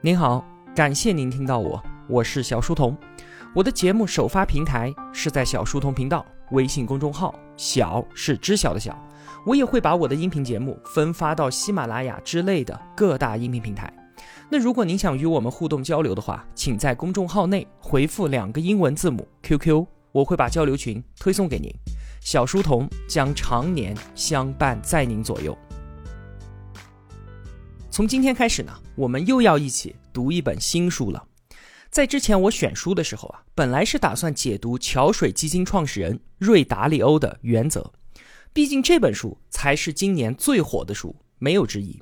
您好，感谢您听到我，我是小书童。我的节目首发平台是在小书童频道微信公众号，小是知晓的小。我也会把我的音频节目分发到喜马拉雅之类的各大音频平台。那如果您想与我们互动交流的话，请在公众号内回复两个英文字母 QQ，我会把交流群推送给您。小书童将常年相伴在您左右。从今天开始呢，我们又要一起读一本新书了。在之前我选书的时候啊，本来是打算解读桥水基金创始人瑞达利欧的《原则》，毕竟这本书才是今年最火的书，没有之一。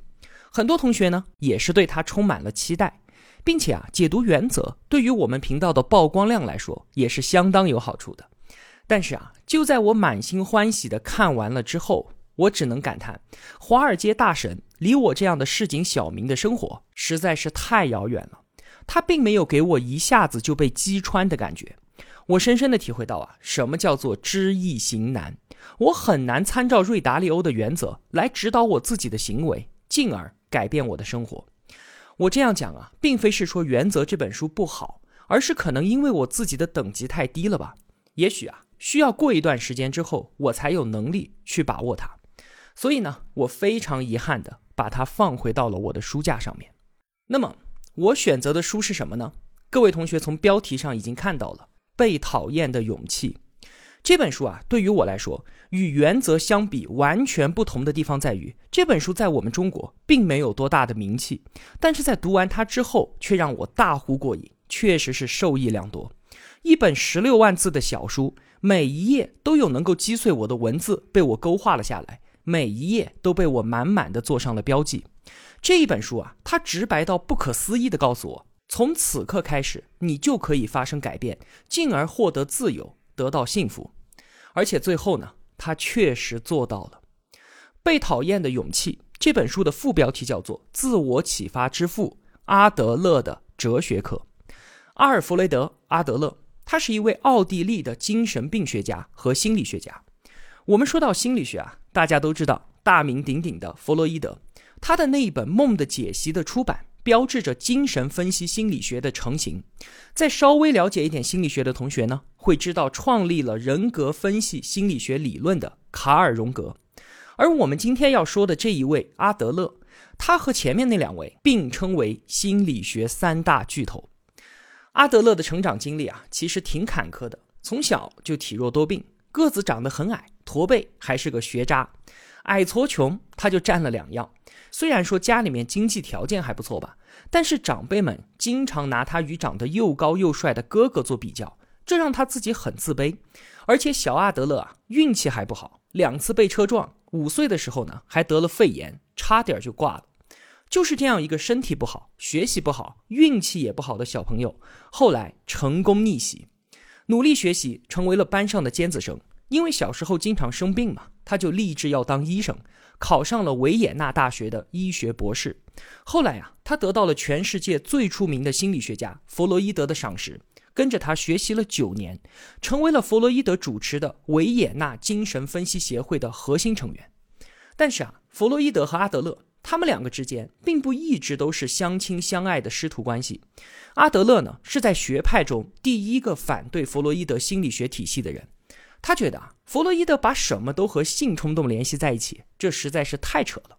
很多同学呢也是对它充满了期待，并且啊，解读《原则》对于我们频道的曝光量来说也是相当有好处的。但是啊，就在我满心欢喜的看完了之后，我只能感叹，华尔街大神离我这样的市井小民的生活实在是太遥远了。他并没有给我一下子就被击穿的感觉。我深深的体会到啊，什么叫做知易行难。我很难参照瑞达利欧的原则来指导我自己的行为，进而改变我的生活。我这样讲啊，并非是说《原则》这本书不好，而是可能因为我自己的等级太低了吧。也许啊，需要过一段时间之后，我才有能力去把握它。所以呢，我非常遗憾的把它放回到了我的书架上面。那么，我选择的书是什么呢？各位同学从标题上已经看到了，《被讨厌的勇气》这本书啊，对于我来说，与原则相比，完全不同的地方在于，这本书在我们中国并没有多大的名气，但是在读完它之后，却让我大呼过瘾，确实是受益良多。一本十六万字的小书，每一页都有能够击碎我的文字，被我勾画了下来。每一页都被我满满的做上了标记。这一本书啊，它直白到不可思议的告诉我，从此刻开始，你就可以发生改变，进而获得自由，得到幸福。而且最后呢，他确实做到了。被讨厌的勇气这本书的副标题叫做《自我启发之父阿德勒的哲学课》。阿尔弗雷德·阿德勒，他是一位奥地利的精神病学家和心理学家。我们说到心理学啊，大家都知道大名鼎鼎的弗洛伊德，他的那一本《梦的解析》的出版，标志着精神分析心理学的成型。在稍微了解一点心理学的同学呢，会知道创立了人格分析心理学理论的卡尔·荣格。而我们今天要说的这一位阿德勒，他和前面那两位并称为心理学三大巨头。阿德勒的成长经历啊，其实挺坎坷的，从小就体弱多病，个子长得很矮。驼背还是个学渣，矮矬穷，他就占了两样。虽然说家里面经济条件还不错吧，但是长辈们经常拿他与长得又高又帅的哥哥做比较，这让他自己很自卑。而且小阿德勒啊，运气还不好，两次被车撞，五岁的时候呢还得了肺炎，差点就挂了。就是这样一个身体不好、学习不好、运气也不好的小朋友，后来成功逆袭，努力学习，成为了班上的尖子生。因为小时候经常生病嘛，他就立志要当医生，考上了维也纳大学的医学博士。后来啊，他得到了全世界最出名的心理学家弗洛伊德的赏识，跟着他学习了九年，成为了弗洛伊德主持的维也纳精神分析协会的核心成员。但是啊，弗洛伊德和阿德勒他们两个之间并不一直都是相亲相爱的师徒关系。阿德勒呢，是在学派中第一个反对弗洛伊德心理学体系的人。他觉得啊，弗洛伊德把什么都和性冲动联系在一起，这实在是太扯了。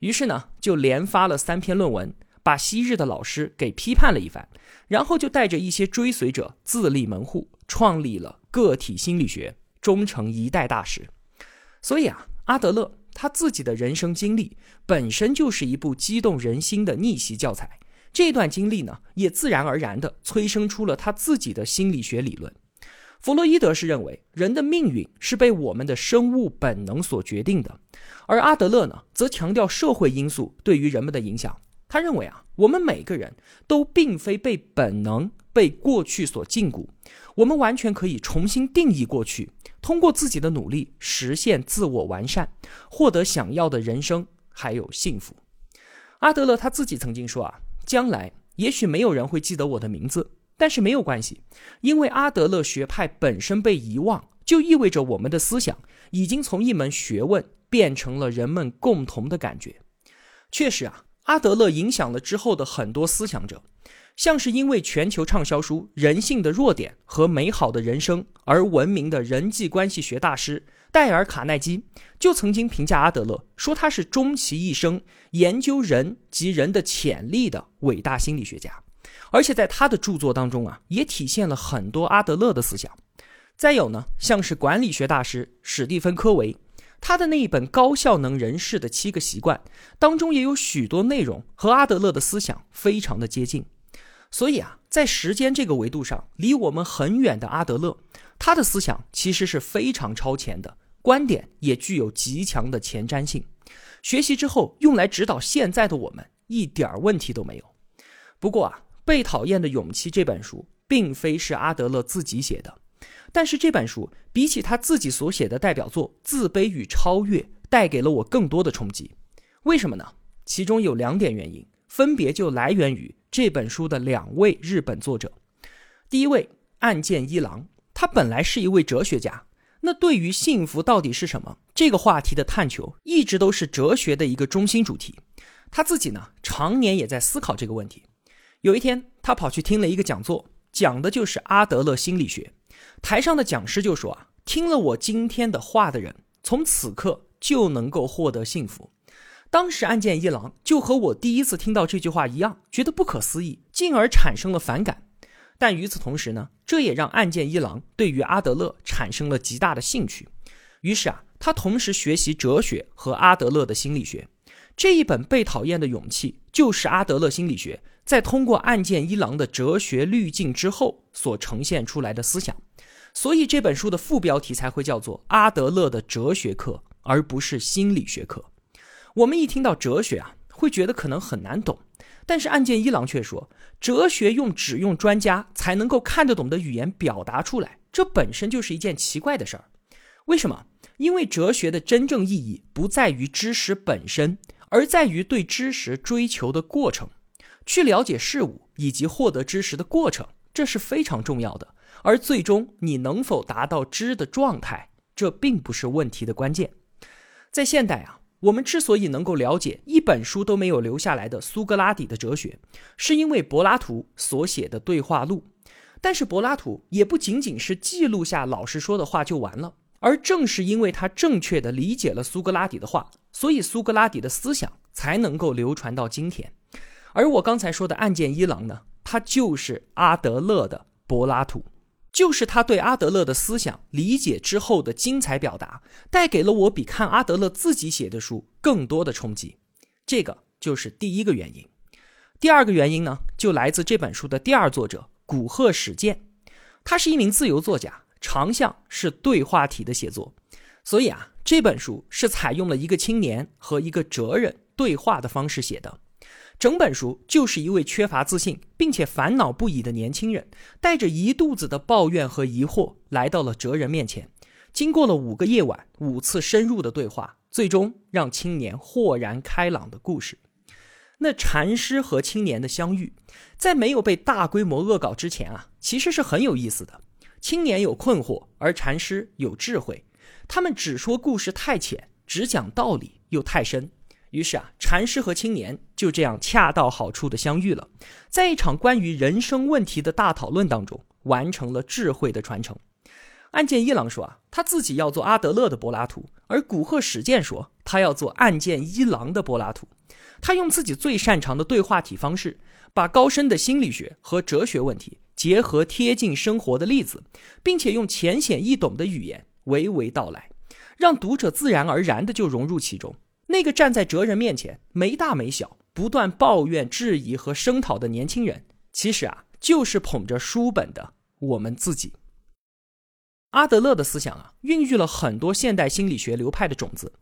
于是呢，就连发了三篇论文，把昔日的老师给批判了一番，然后就带着一些追随者自立门户，创立了个体心理学，终成一代大师。所以啊，阿德勒他自己的人生经历本身就是一部激动人心的逆袭教材，这段经历呢，也自然而然地催生出了他自己的心理学理论。弗洛伊德是认为人的命运是被我们的生物本能所决定的，而阿德勒呢，则强调社会因素对于人们的影响。他认为啊，我们每个人都并非被本能、被过去所禁锢，我们完全可以重新定义过去，通过自己的努力实现自我完善，获得想要的人生还有幸福。阿德勒他自己曾经说啊，将来也许没有人会记得我的名字。但是没有关系，因为阿德勒学派本身被遗忘，就意味着我们的思想已经从一门学问变成了人们共同的感觉。确实啊，阿德勒影响了之后的很多思想者，像是因为全球畅销书《人性的弱点和美好的人生》而闻名的人际关系学大师戴尔·卡耐基，就曾经评价阿德勒说他是终其一生研究人及人的潜力的伟大心理学家，而且在他的著作当中啊，也体现了很多阿德勒的思想。再有呢，像是管理学大师史蒂芬·科维。他的那一本《高效能人士的七个习惯》当中也有许多内容和阿德勒的思想非常的接近，所以啊，在时间这个维度上，离我们很远的阿德勒，他的思想其实是非常超前的，观点也具有极强的前瞻性。学习之后用来指导现在的我们，一点问题都没有。不过啊，《被讨厌的勇气》这本书并非是阿德勒自己写的。但是这本书比起他自己所写的代表作《自卑与超越》，带给了我更多的冲击。为什么呢？其中有两点原因，分别就来源于这本书的两位日本作者。第一位岸见一郎，他本来是一位哲学家，那对于幸福到底是什么这个话题的探求，一直都是哲学的一个中心主题。他自己呢，常年也在思考这个问题。有一天，他跑去听了一个讲座，讲的就是阿德勒心理学。台上的讲师就说啊，听了我今天的话的人，从此刻就能够获得幸福。当时案件一郎就和我第一次听到这句话一样，觉得不可思议，进而产生了反感。但与此同时呢，这也让案件一郎对于阿德勒产生了极大的兴趣。于是啊，他同时学习哲学和阿德勒的心理学。这一本《被讨厌的勇气》就是阿德勒心理学在通过岸见一郎的哲学滤镜之后所呈现出来的思想。所以这本书的副标题才会叫做《阿德勒的哲学课》，而不是心理学课。我们一听到哲学啊，会觉得可能很难懂。但是岸见一郎却说，哲学用只用专家才能够看得懂的语言表达出来，这本身就是一件奇怪的事儿。为什么？因为哲学的真正意义不在于知识本身，而在于对知识追求的过程。去了解事物以及获得知识的过程，这是非常重要的。而最终你能否达到知的状态，这并不是问题的关键。在现代啊，我们之所以能够了解一本书都没有留下来的苏格拉底的哲学，是因为柏拉图所写的对话录。但是柏拉图也不仅仅是记录下老师说的话就完了，而正是因为他正确的理解了苏格拉底的话，所以苏格拉底的思想才能够流传到今天。而我刚才说的案件一郎呢，他就是阿德勒的柏拉图。就是他对阿德勒的思想理解之后的精彩表达，带给了我比看阿德勒自己写的书更多的冲击。这个就是第一个原因。第二个原因呢，就来自这本书的第二作者古贺史健，他是一名自由作家，长项是对话体的写作，所以啊，这本书是采用了一个青年和一个哲人对话的方式写的。整本书就是一位缺乏自信并且烦恼不已的年轻人，带着一肚子的抱怨和疑惑来到了哲人面前。经过了五个夜晚、五次深入的对话，最终让青年豁然开朗的故事。那禅师和青年的相遇，在没有被大规模恶搞之前啊，其实是很有意思的。青年有困惑，而禅师有智慧。他们只说故事太浅，只讲道理又太深。于是啊，禅师和青年就这样恰到好处的相遇了，在一场关于人生问题的大讨论当中，完成了智慧的传承。岸见一郎说啊，他自己要做阿德勒的柏拉图，而古贺史健说他要做岸见一郎的柏拉图。他用自己最擅长的对话体方式，把高深的心理学和哲学问题结合贴近生活的例子，并且用浅显易懂的语言娓娓道来，让读者自然而然的就融入其中。那个站在哲人面前没大没小、不断抱怨、质疑和声讨的年轻人，其实啊，就是捧着书本的我们自己。阿德勒的思想啊，孕育了很多现代心理学流派的种子。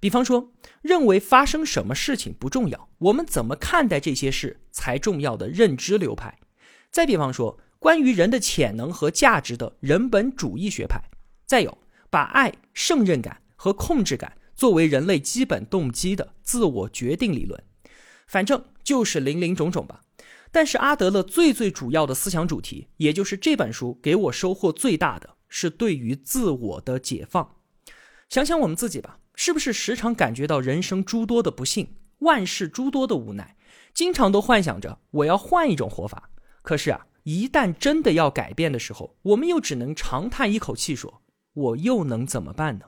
比方说，认为发生什么事情不重要，我们怎么看待这些事才重要的认知流派；再比方说，关于人的潜能和价值的人本主义学派；再有，把爱、胜任感和控制感。作为人类基本动机的自我决定理论，反正就是林林种种吧。但是阿德勒最最主要的思想主题，也就是这本书给我收获最大的是对于自我的解放。想想我们自己吧，是不是时常感觉到人生诸多的不幸，万事诸多的无奈，经常都幻想着我要换一种活法。可是啊，一旦真的要改变的时候，我们又只能长叹一口气，说：“我又能怎么办呢？”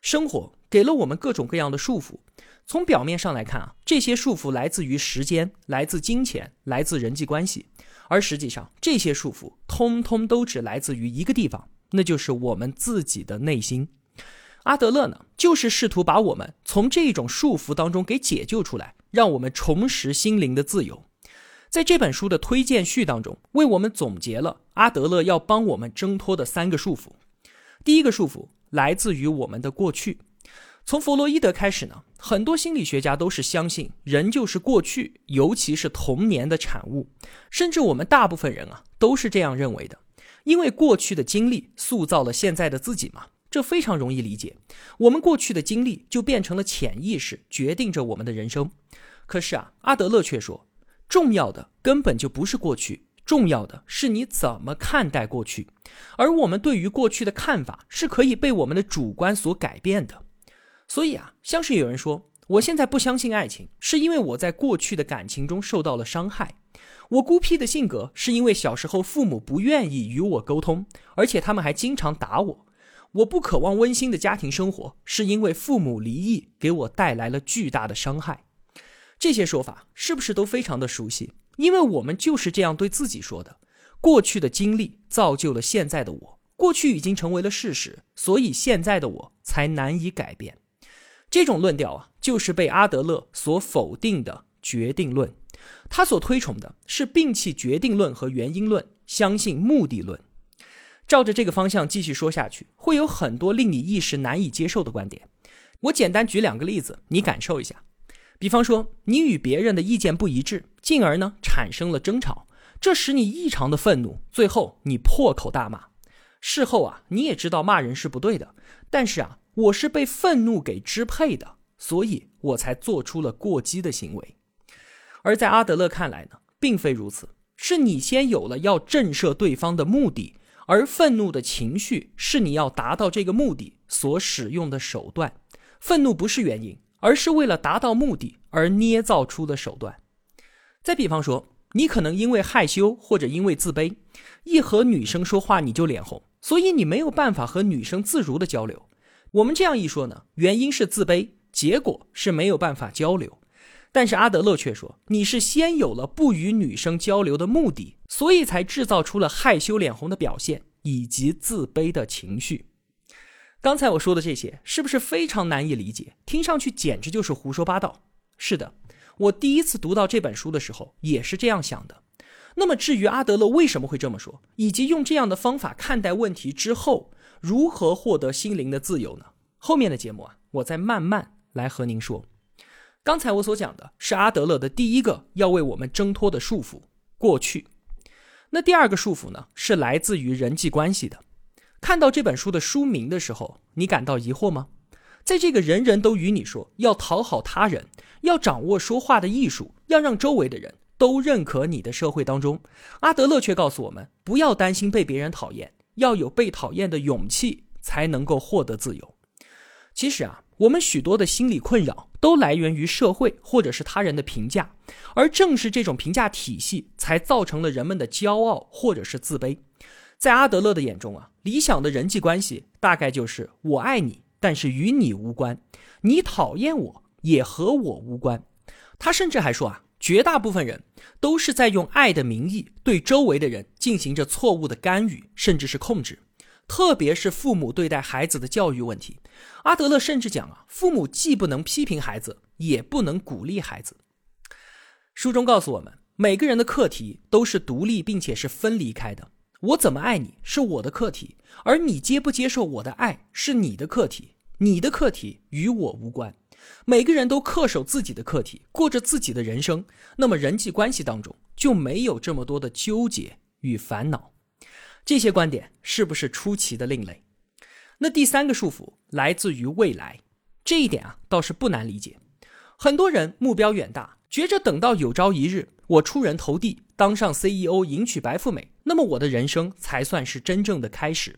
生活给了我们各种各样的束缚，从表面上来看啊，这些束缚来自于时间，来自金钱，来自人际关系，而实际上这些束缚通通都只来自于一个地方，那就是我们自己的内心。阿德勒呢，就是试图把我们从这种束缚当中给解救出来，让我们重拾心灵的自由。在这本书的推荐序当中，为我们总结了阿德勒要帮我们挣脱的三个束缚。第一个束缚来自于我们的过去。从弗洛伊德开始呢，很多心理学家都是相信人就是过去，尤其是童年的产物。甚至我们大部分人啊，都是这样认为的，因为过去的经历塑造了现在的自己嘛。这非常容易理解，我们过去的经历就变成了潜意识，决定着我们的人生。可是啊，阿德勒却说，重要的根本就不是过去，重要的是你怎么看待过去。而我们对于过去的看法是可以被我们的主观所改变的。所以啊，像是有人说，我现在不相信爱情，是因为我在过去的感情中受到了伤害；我孤僻的性格是因为小时候父母不愿意与我沟通，而且他们还经常打我。我不渴望温馨的家庭生活，是因为父母离异给我带来了巨大的伤害。这些说法是不是都非常的熟悉？因为我们就是这样对自己说的。过去的经历造就了现在的我，过去已经成为了事实，所以现在的我才难以改变。这种论调啊，就是被阿德勒所否定的决定论。他所推崇的是摒弃决定论和原因论，相信目的论。照着这个方向继续说下去，会有很多令你一时难以接受的观点。我简单举两个例子，你感受一下。比方说，你与别人的意见不一致，进而呢产生了争吵，这使你异常的愤怒，最后你破口大骂。事后啊，你也知道骂人是不对的，但是啊，我是被愤怒给支配的，所以我才做出了过激的行为。而在阿德勒看来呢，并非如此，是你先有了要震慑对方的目的。而愤怒的情绪是你要达到这个目的所使用的手段，愤怒不是原因，而是为了达到目的而捏造出的手段。再比方说，你可能因为害羞或者因为自卑，一和女生说话你就脸红，所以你没有办法和女生自如的交流。我们这样一说呢，原因是自卑，结果是没有办法交流。但是阿德勒却说，你是先有了不与女生交流的目的，所以才制造出了害羞脸红的表现以及自卑的情绪。刚才我说的这些是不是非常难以理解？听上去简直就是胡说八道。是的，我第一次读到这本书的时候也是这样想的。那么至于阿德勒为什么会这么说，以及用这样的方法看待问题之后如何获得心灵的自由呢？后面的节目啊，我再慢慢来和您说。刚才我所讲的是阿德勒的第一个要为我们挣脱的束缚——过去。那第二个束缚呢，是来自于人际关系的。看到这本书的书名的时候，你感到疑惑吗？在这个人人都与你说要讨好他人、要掌握说话的艺术、要让周围的人都认可你的社会当中，阿德勒却告诉我们：不要担心被别人讨厌，要有被讨厌的勇气，才能够获得自由。其实啊。我们许多的心理困扰都来源于社会或者是他人的评价，而正是这种评价体系，才造成了人们的骄傲或者是自卑。在阿德勒的眼中啊，理想的人际关系大概就是我爱你，但是与你无关；你讨厌我，也和我无关。他甚至还说啊，绝大部分人都是在用爱的名义对周围的人进行着错误的干预，甚至是控制。特别是父母对待孩子的教育问题，阿德勒甚至讲啊，父母既不能批评孩子，也不能鼓励孩子。书中告诉我们，每个人的课题都是独立并且是分离开的。我怎么爱你是我的课题，而你接不接受我的爱是你的课题。你的课题与我无关。每个人都恪守自己的课题，过着自己的人生，那么人际关系当中就没有这么多的纠结与烦恼。这些观点是不是出奇的另类？那第三个束缚来自于未来，这一点啊倒是不难理解。很多人目标远大，觉着等到有朝一日我出人头地，当上 CEO，迎娶白富美，那么我的人生才算是真正的开始。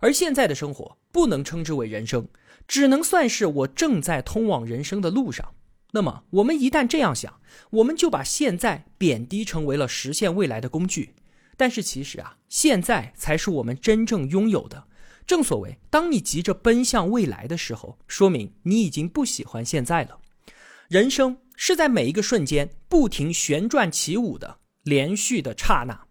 而现在的生活不能称之为人生，只能算是我正在通往人生的路上。那么我们一旦这样想，我们就把现在贬低成为了实现未来的工具。但是其实啊，现在才是我们真正拥有的。正所谓，当你急着奔向未来的时候，说明你已经不喜欢现在了。人生是在每一个瞬间不停旋转起舞的连续的刹那。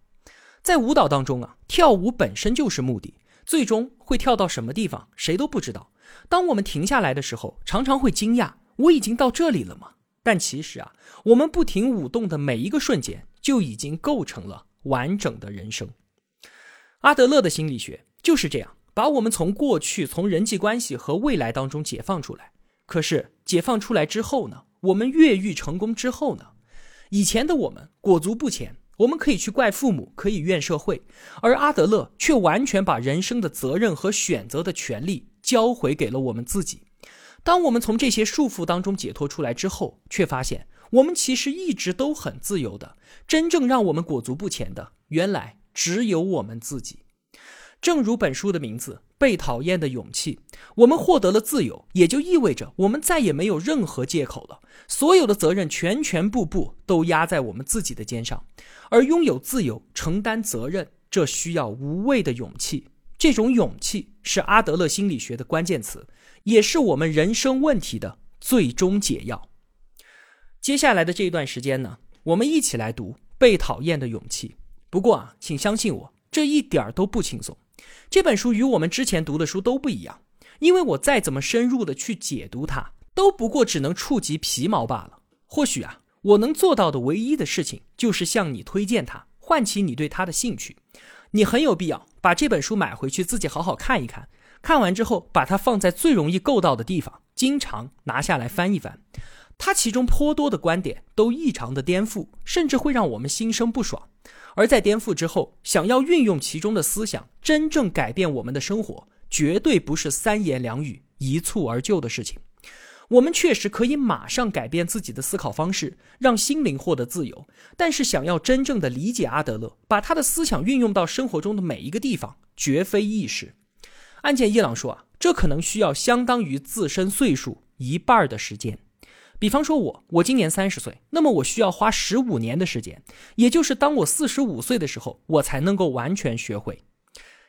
在舞蹈当中啊，跳舞本身就是目的，最终会跳到什么地方，谁都不知道。当我们停下来的时候，常常会惊讶：我已经到这里了吗？但其实啊，我们不停舞动的每一个瞬间，就已经构成了完整的人生。阿德勒的心理学就是这样，把我们从过去、从人际关系和未来当中解放出来。可是解放出来之后呢？我们越狱成功之后呢？以前的我们裹足不前，我们可以去怪父母，可以怨社会，而阿德勒却完全把人生的责任和选择的权利交回给了我们自己。当我们从这些束缚当中解脱出来之后，却发现我们其实一直都很自由的。真正让我们裹足不前的，原来只有我们自己。正如本书的名字《被讨厌的勇气》，我们获得了自由，也就意味着我们再也没有任何借口了。所有的责任全全部部都压在我们自己的肩上，而拥有自由、承担责任，这需要无畏的勇气。这种勇气是阿德勒心理学的关键词，也是我们人生问题的最终解药。接下来的这一段时间呢，我们一起来读《被讨厌的勇气》。不过啊，请相信我，这一点儿都不轻松。这本书与我们之前读的书都不一样，因为我再怎么深入的去解读它，都不过只能触及皮毛罢了。或许啊，我能做到的唯一的事情，就是向你推荐它，唤起你对它的兴趣。你很有必要把这本书买回去，自己好好看一看。看完之后，把它放在最容易够到的地方，经常拿下来翻一翻。它其中颇多的观点都异常的颠覆，甚至会让我们心生不爽。而在颠覆之后，想要运用其中的思想，真正改变我们的生活，绝对不是三言两语一蹴而就的事情。我们确实可以马上改变自己的思考方式，让心灵获得自由。但是，想要真正的理解阿德勒，把他的思想运用到生活中的每一个地方，绝非易事。案件一郎说啊，这可能需要相当于自身岁数一半的时间。比方说，我我今年三十岁，那么我需要花十五年的时间，也就是当我四十五岁的时候，我才能够完全学会。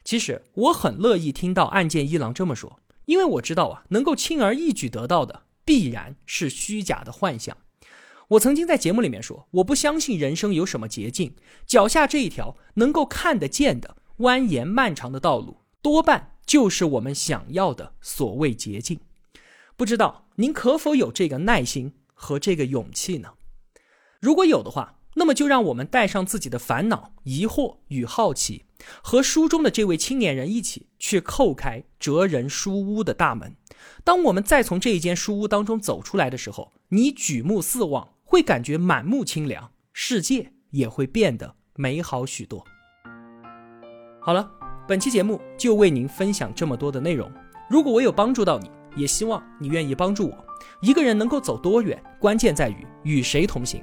其实我很乐意听到案件一郎这么说，因为我知道啊，能够轻而易举得到的，必然是虚假的幻想。我曾经在节目里面说，我不相信人生有什么捷径，脚下这一条能够看得见的蜿蜒漫长的道路，多半就是我们想要的所谓捷径。不知道您可否有这个耐心和这个勇气呢？如果有的话，那么就让我们带上自己的烦恼、疑惑与好奇，和书中的这位青年人一起去叩开哲人书屋的大门。当我们再从这一间书屋当中走出来的时候，你举目四望，会感觉满目清凉，世界也会变得美好许多。好了，本期节目就为您分享这么多的内容。如果我有帮助到你，也希望你愿意帮助我。一个人能够走多远，关键在于与谁同行。